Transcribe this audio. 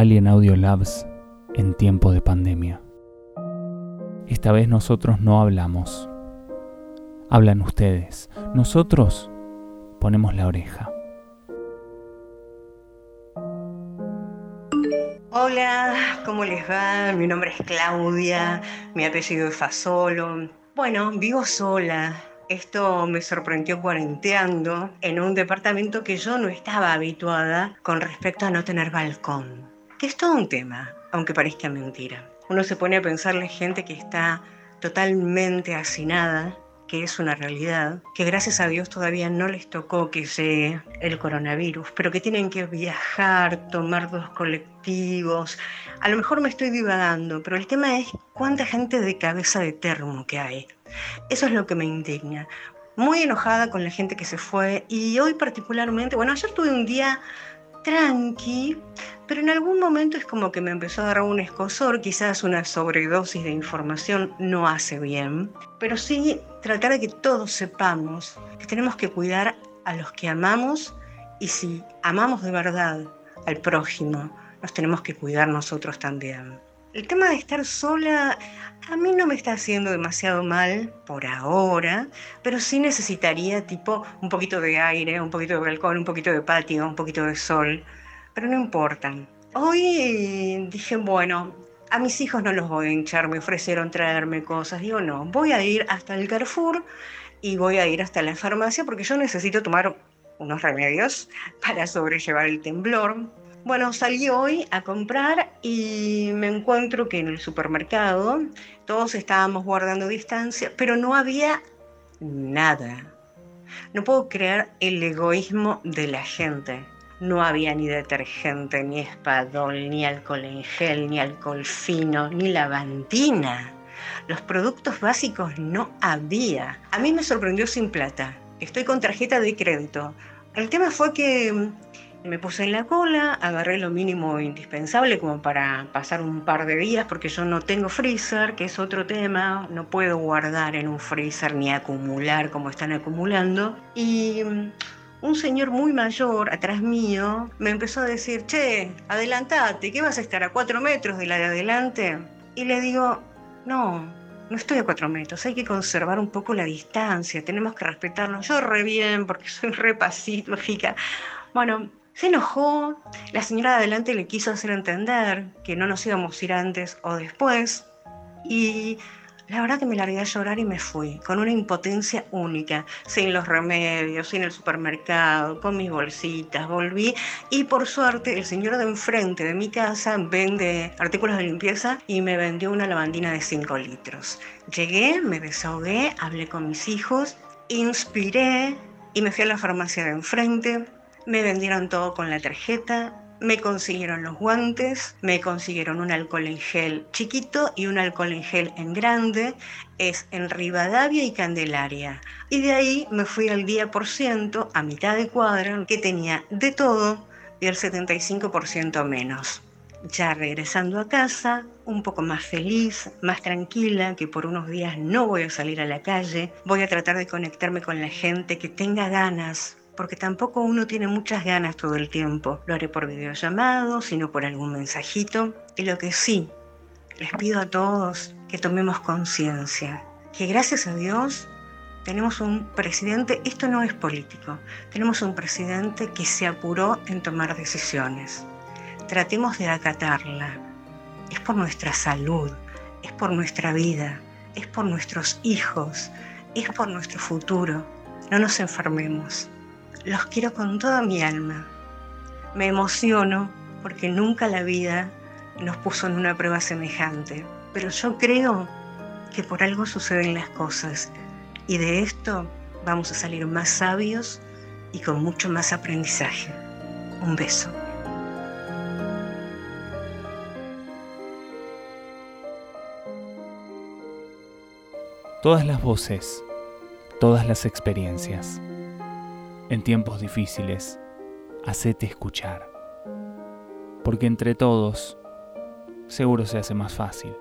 Alien Audio Labs en tiempo de pandemia. Esta vez nosotros no hablamos. Hablan ustedes. Nosotros ponemos la oreja. Hola, ¿cómo les va? Mi nombre es Claudia, mi apellido es Fasolo. Bueno, vivo sola. Esto me sorprendió cuarenteando en un departamento que yo no estaba habituada con respecto a no tener balcón que es todo un tema, aunque parezca mentira. Uno se pone a pensar la gente que está totalmente hacinada, que es una realidad, que gracias a Dios todavía no les tocó que sea el coronavirus, pero que tienen que viajar, tomar dos colectivos. A lo mejor me estoy divagando, pero el tema es cuánta gente de cabeza de termo que hay. Eso es lo que me indigna. Muy enojada con la gente que se fue y hoy particularmente, bueno, ayer tuve un día tranqui, pero en algún momento es como que me empezó a dar un escosor, quizás una sobredosis de información no hace bien, pero sí tratar de que todos sepamos que tenemos que cuidar a los que amamos y si amamos de verdad al prójimo, nos tenemos que cuidar nosotros también. El tema de estar sola a mí no me está haciendo demasiado mal por ahora, pero sí necesitaría tipo un poquito de aire, un poquito de balcón, un poquito de patio, un poquito de sol, pero no importa. Hoy dije, bueno, a mis hijos no los voy a hinchar, me ofrecieron traerme cosas. Digo, no, voy a ir hasta el Carrefour y voy a ir hasta la farmacia porque yo necesito tomar unos remedios para sobrellevar el temblor. Bueno, salí hoy a comprar y me encuentro que en el supermercado todos estábamos guardando distancia, pero no había nada. No puedo creer el egoísmo de la gente. No había ni detergente, ni espadol, ni alcohol en gel, ni alcohol fino, ni lavandina. Los productos básicos no había. A mí me sorprendió sin plata. Estoy con tarjeta de crédito. El tema fue que me puse en la cola, agarré lo mínimo indispensable como para pasar un par de días porque yo no tengo freezer, que es otro tema, no puedo guardar en un freezer ni acumular como están acumulando. Y mm, un señor muy mayor atrás mío me empezó a decir, che, adelantate, ¿qué vas a estar a cuatro metros de la de adelante? Y le digo, no, no estoy a cuatro metros, hay que conservar un poco la distancia, tenemos que respetarnos. Yo re bien porque soy re pacífica. Bueno, se enojó, la señora de adelante le quiso hacer entender que no nos íbamos a ir antes o después y la verdad que me largué a llorar y me fui, con una impotencia única, sin los remedios, sin el supermercado, con mis bolsitas, volví y por suerte el señor de enfrente de mi casa vende artículos de limpieza y me vendió una lavandina de 5 litros. Llegué, me desahogué, hablé con mis hijos, inspiré y me fui a la farmacia de enfrente, me vendieron todo con la tarjeta, me consiguieron los guantes, me consiguieron un alcohol en gel chiquito y un alcohol en gel en grande, es en Rivadavia y Candelaria. Y de ahí me fui al día por ciento, a mitad de cuadra, que tenía de todo y el 75% menos. Ya regresando a casa, un poco más feliz, más tranquila, que por unos días no voy a salir a la calle, voy a tratar de conectarme con la gente que tenga ganas, porque tampoco uno tiene muchas ganas todo el tiempo. Lo haré por videollamado, sino por algún mensajito. Y lo que sí, les pido a todos que tomemos conciencia, que gracias a Dios tenemos un presidente, esto no es político, tenemos un presidente que se apuró en tomar decisiones. Tratemos de acatarla. Es por nuestra salud, es por nuestra vida, es por nuestros hijos, es por nuestro futuro. No nos enfermemos. Los quiero con toda mi alma. Me emociono porque nunca la vida nos puso en una prueba semejante. Pero yo creo que por algo suceden las cosas y de esto vamos a salir más sabios y con mucho más aprendizaje. Un beso. Todas las voces, todas las experiencias. En tiempos difíciles, hacete escuchar. Porque entre todos, seguro se hace más fácil.